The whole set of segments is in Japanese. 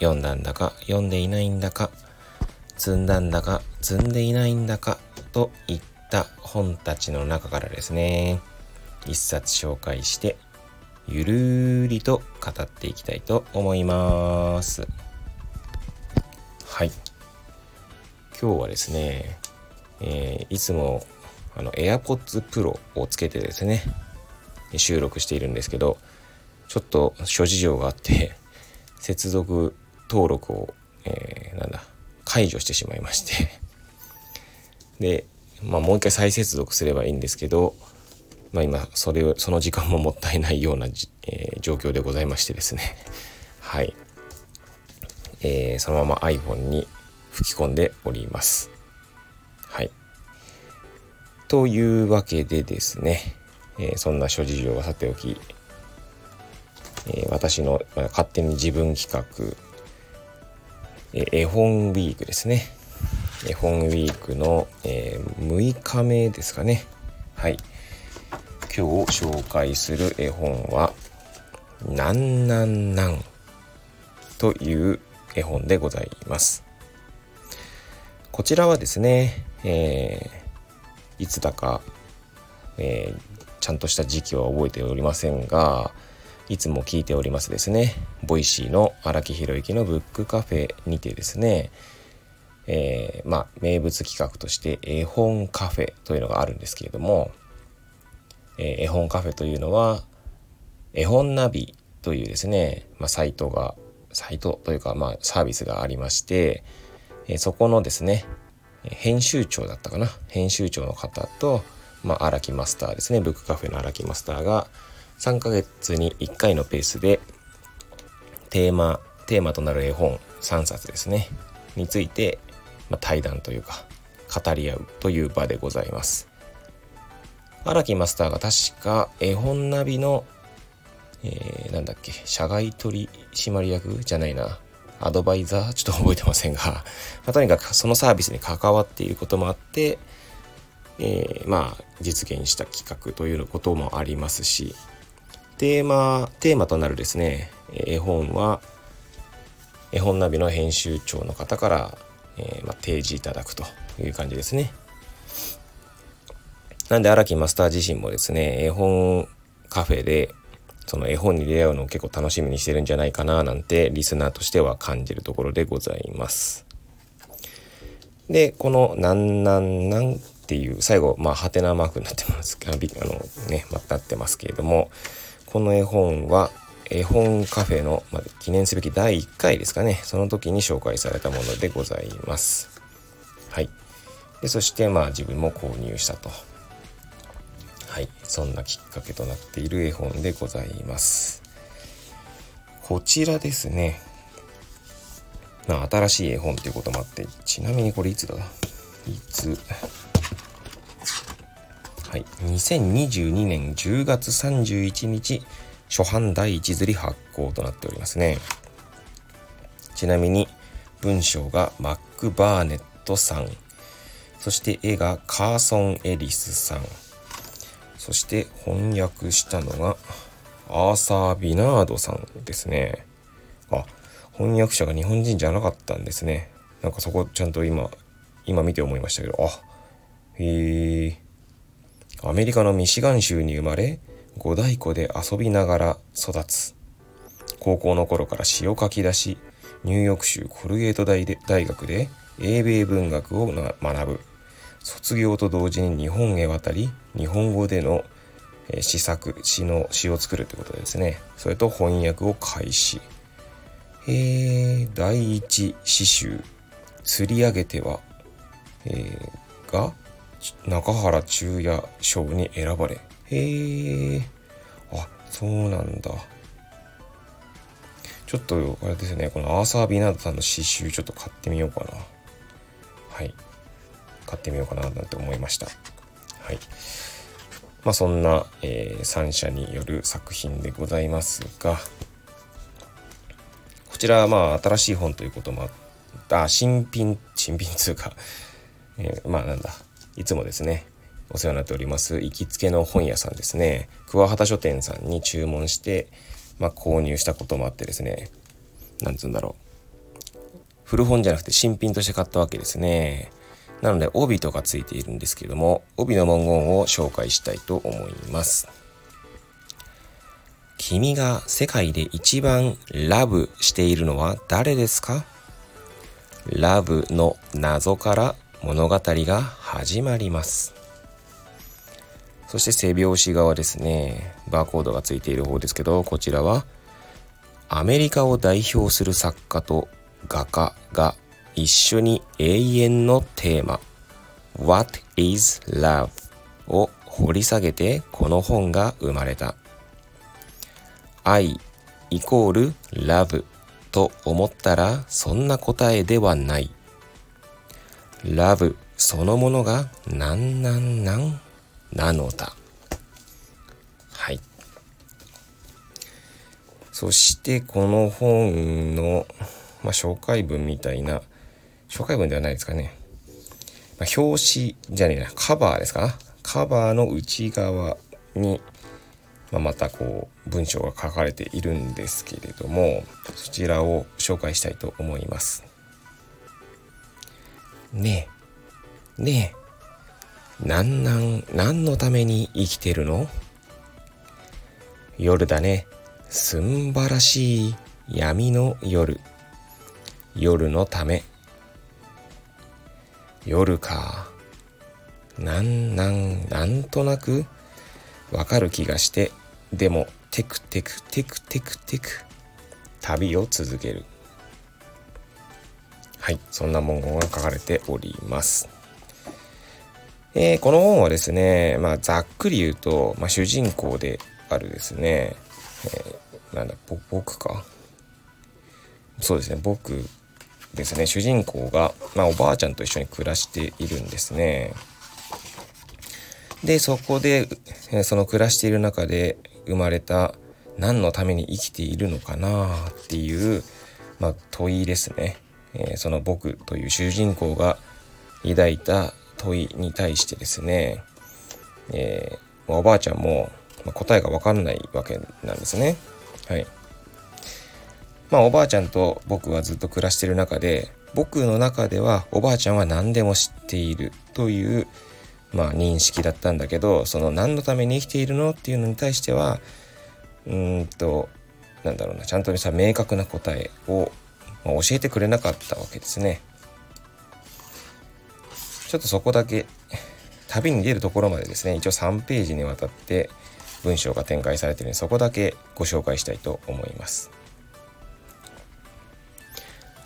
読んだんだか読んでいないんだか、積んだんだか積んでいないんだかといった本たちの中からですね、一冊紹介してゆるりと語っていきたいと思います。はい。今日はですね、えー、いつもあの AirPods Pro をつけてですね、収録しているんですけど、ちょっと諸事情があって、接続登録を、えー、なんだ、解除してしまいまして。で、まあもう一回再接続すればいいんですけど、まあ、今それをその時間ももったいないような、えー、状況でございましてですね。はい、えー、そのまま iPhone に吹き込んでおります。はい。というわけでですね、えー、そんな諸事情はさておき、え私の、まあ、勝手に自分企画、え絵本ウィークですね。絵本ウィークの、え6日目ですかね。はい。今日紹介する絵本は「なんなんなん」という絵本でございます。こちらはですね、えー、いつだか、えー、ちゃんとした時期は覚えておりませんが、いつも聞いておりますですね、 Voicy の荒木博行のブックカフェにてですね、えー、まあ、名物企画として絵本カフェというのがあるんですけれども、えー、絵本カフェというのは絵本ナビというですね、まあ、サイトがサイトというか、まあ、サービスがありまして、えー、そこのですね編集長だったかな？編集長の方と、まあ、荒木マスターですね。ブックカフェの荒木マスターが3ヶ月に1回のペースでテーマテーマとなる絵本3冊ですね。について、まあ、対談というか語り合うという場でございます。荒木マスターが確か絵本ナビの、えー、なんだっけ、社外取締役？じゃないな。アドバイザー？ちょっと覚えてませんが、まあ、とにかくそのサービスに関わっていることもあって、えー、まあ、実現した企画ということもありますし、テーマ、テーマとなるですね、絵本は、絵本ナビの編集長の方から、えー、まあ、提示いただくという感じですね。なんで荒木マスター自身もですね、絵本カフェで、その絵本に出会うのを結構楽しみにしてるんじゃないかななんてリスナーとしては感じるところでございます。で、このなんなんなんっていう最後、まあ、ハテナマークになってます。あの、ね、またなってますけれども、この絵本は絵本カフェの、まあ、記念すべき第1回ですかね。その時に紹介されたものでございます。はい。で、そしてまあ自分も購入したと。はい、そんなきっかけとなっている絵本でございます。こちらですね。まあ、新しい絵本ということもあって、ちなみにこれいつだ？いつ？はい、2022年10月31日初版第一釣り発行となっておりますね。ちなみに文章がマック・バーネットさん、そして絵がカーソン・エリスさん、そして翻訳したのがアーサー・ビナードさんですね。あ、翻訳者が日本人じゃなかったんですね。なんかそこちゃんと今、今見て思いましたけど、あ、へえ。アメリカのミシガン州に生まれ、五大湖で遊びながら育つ。高校の頃から詩を書き出し、ニューヨーク州コルゲート大で大学で英米文学を学ぶ。卒業と同時に日本へ渡り日本語での詩作詩の詩を作るということですねそれと翻訳を開始えー、第一詩集「釣り上げては」えー、が中原中也賞に選ばれ。へえあそうなんだ。ちょっとあれですね。このアーサー・ビナードさんの詩集ちょっと買ってみようかな。はい。買ってみようかななんて思いました。はい。まあそんな、えー、3社による作品でございますが。こちらはまあ新しい本ということもあった。新品新品通か、えー、まあなんだ。いつもですねお世話になっております行きつけの本屋さんですね桑畑書店さんに注文してまあ、購入したこともあってですね、なんつうんだろう。古本じゃなくて新品として買ったわけですね。なので帯とかついているんですけども、帯の文言を紹介したいと思います。君が世界で一番ラブしているのは誰ですか？ラブの謎から物語が始まります。そして背拍子側ですね。バーコードがついている方ですけど、こちらはアメリカを代表する作家と画家が一緒に永遠のテーマ What is Love? を掘り下げてこの本が生まれた。愛イコールラブと思ったらそんな答えではない。ラブそのものがなんなんなんなのだ。はい。そしてこの本の、まあ、紹介文みたいな、紹介文ではないですかね。まあ、表紙じゃねえな、カバーですかカバーの内側に、まあ、またこう文章が書かれているんですけれども、そちらを紹介したいと思います。ねえ、ねえ、なんなん、何のために生きてるの？夜だね。すんばらしい闇の夜。夜のため。夜か。なんなん、なんとなくわかる気がして、でも、テクテクテクテクテク、旅を続ける。はい、そんな文言が書かれております。えー、この本はですね、まあ、ざっくり言うと、まあ、主人公であるですね、えー、なんだ、ぼ僕か？そうですね、僕ですね、主人公が、まあ、おばあちゃんと一緒に暮らしているんですね。で、そこで、えその暮らしている中で生まれた何のために生きているのかなっていう、まあ、問いですね。えー、その僕という主人公が抱いた問いに対してですね、えー、おばあちゃんも答えがわかんないわけなんですね。はい。まあおばあちゃんと僕はずっと暮らしてる中で僕の中ではおばあちゃんは何でも知っているというまあ認識だったんだけどその何のために生きているのっていうのに対してはうんとなんだろうなちゃんとした明確な答えを、まあ教えてくれなかったわけですね。ちょっとそこだけ旅に出るところまでですね。一応3ページにわたって文章が展開されているのでそこだけご紹介したいと思います。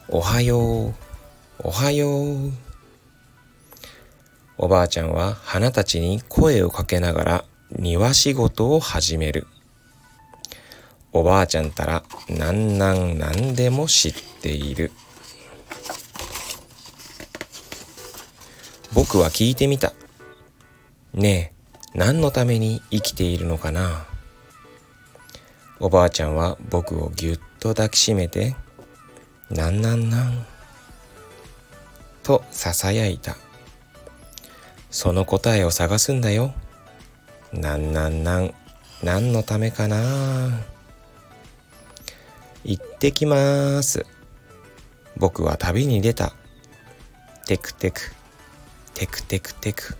おはよう。おはよう。おばあちゃんは花たちに声をかけながら庭仕事を始める。おばあちゃんたらなんなんなんでも知っている僕は聞いてみた。ねえ、何のために生きているのかなおばあちゃんは僕をぎゅっと抱きしめて、なんなんなん、と囁いた。その答えを探すんだよ。なんなんなん、何のためかなってきます。僕は旅に出た。テクテク。テクテクテク。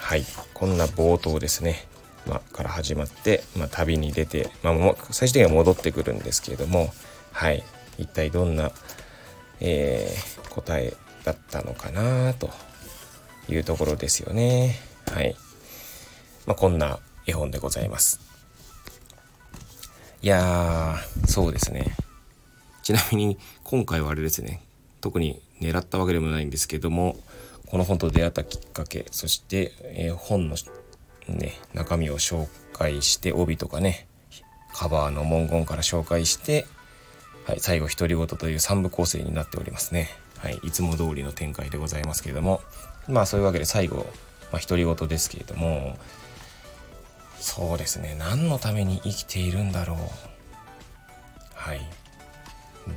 はい。こんな冒頭ですね、まあ、から始まって、まあ、旅に出て、まあ、最終的には戻ってくるんですけれどもはい。一体どんな、えー、答えだったのかなというところですよね。はい、まあ、こんな絵本でございます。いやーそうですねちなみに今回はあれですね特に狙ったわけでもないんですけどもこの本と出会ったきっかけそして、えー、本の、ね、中身を紹介して帯とかねカバーの文言から紹介して、はい、最後独り言という3部構成になっておりますね。はい、いつも通りの展開でございますけれどもまあそういうわけで最後、まあ、独り言ですけれどもそうですね。何のために生きているんだろう。はい。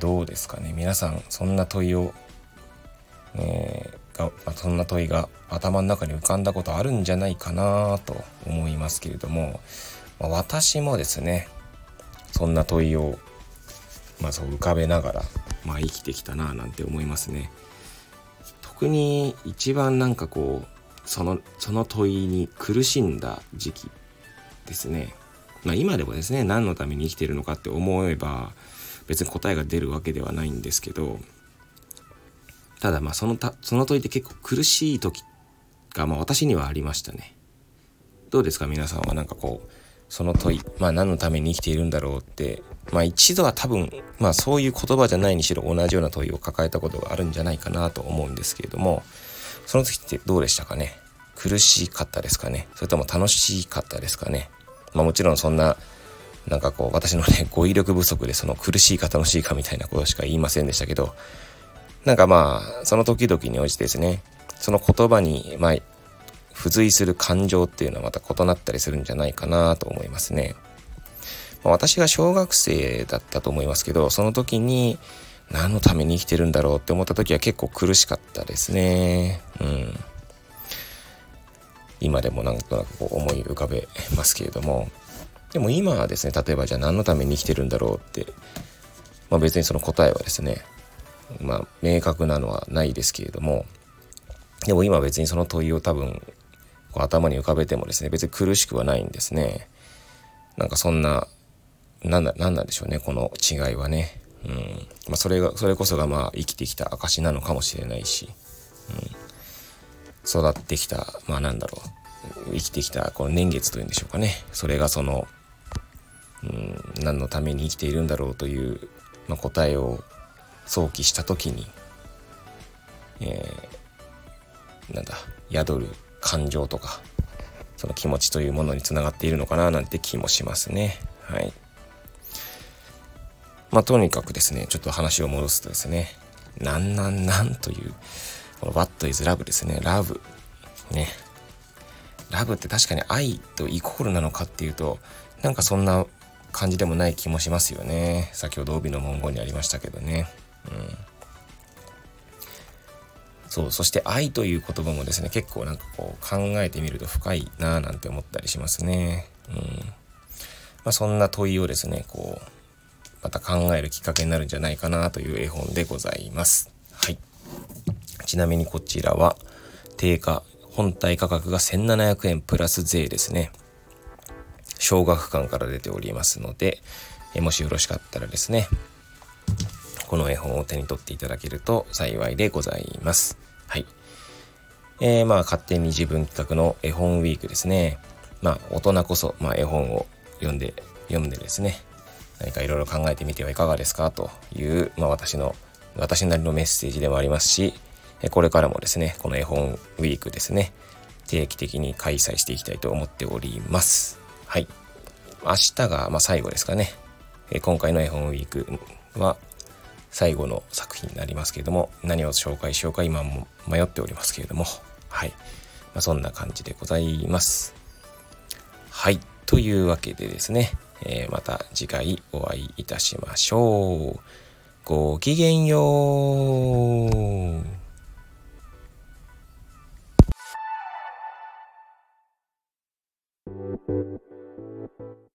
どうですかね。皆さんそんな問いを、えー、が、そんな問いが頭の中に浮かんだことあるんじゃないかなと思いますけれども、まあ、私もですねそんな問いを、まあ、そう浮かべながら、まあ、生きてきたななんて思いますね。特に一番なんかこうそのその問いに苦しんだ時期ですね。まあ、今でもですね何のために生きてるのかって思えば別に答えが出るわけではないんですけどただまあそのたその問いって結構苦しい時がまあ私にはありましたね。どうですか？皆さんはなんかこうその問いまあ何のために生きているんだろうってまあ一度は多分まあそういう言葉じゃないにしろ同じような問いを抱えたことがあるんじゃないかなと思うんですけれどもその時ってどうでしたかね？苦しかったですかねそれとも楽しかったですかねまあもちろんそんな、なんかこう、私のね、語彙力不足でその苦しいか楽しいかみたいなことしか言いませんでしたけど、なんかまあ、その時々に応じてですね、その言葉に、まあ、付随する感情っていうのはまた異なったりするんじゃないかなと思いますね。まあ、私が小学生だったと思いますけど、その時に何のために生きてるんだろうって思った時は結構苦しかったですね。うん。今でもなんとなくこう思い浮かべますけれども。でも今はですね例えばじゃあ何のために生きてるんだろうって、まあ、別にその答えはですねまあ明確なのはないですけれども。でも今別にその問いを多分こう頭に浮かべてもですね別に苦しくはないんですね。なんかそんなななんなんでしょうねこの違いはね。うん。まあ、それがそれこそがまあ生きてきた証なのかもしれないし、うん、育ってきた、まあなんだろう、生きてきたこの年月というんでしょうかね。それがその、うん、何のために生きているんだろうという、まあ、答えを想起した時に、えー、なんだ、宿る感情とか、その気持ちというものにつながっているのかななんて気もしますね。はい。まあ、とにかくですね、ちょっと話を戻すとですね、なんなんなんという、この What is love ですね。love。ね。ラブって確かに愛とイコールなのかっていうと、なんかそんな感じでもない気もしますよね。先ほど帯の文言にありましたけどね。うん。そう、そして愛という言葉もですね、結構なんかこう考えてみると深いなぁなんて思ったりしますね。うん。まあそんな問いをですね、こう、また考えるきっかけになるんじゃないかなという絵本でございます。ちなみにこちらは定価、本体価格が1700円プラス税ですね。小学館から出ておりますので、えもしよろしかったらですね、この絵本を手に取っていただけると幸いでございます。はい。えー、まあ勝手に自分企画の絵本ウィークですね。まあ大人こそ、まあ、絵本を読んで、読んでですね、何かいろいろ考えてみてはいかがですかという、まあ私の、私なりのメッセージでもありますし、これからもですね、この絵本ウィークですね、定期的に開催していきたいと思っております。はい。明日がま最後ですかね。今回の絵本ウィークは最後の作品になりますけれども、何を紹介しようか今も迷っておりますけれども、はい。まあ、そんな感じでございます。はい。というわけでですね、えー、また次回お会いいたしましょう。ごきげんよう。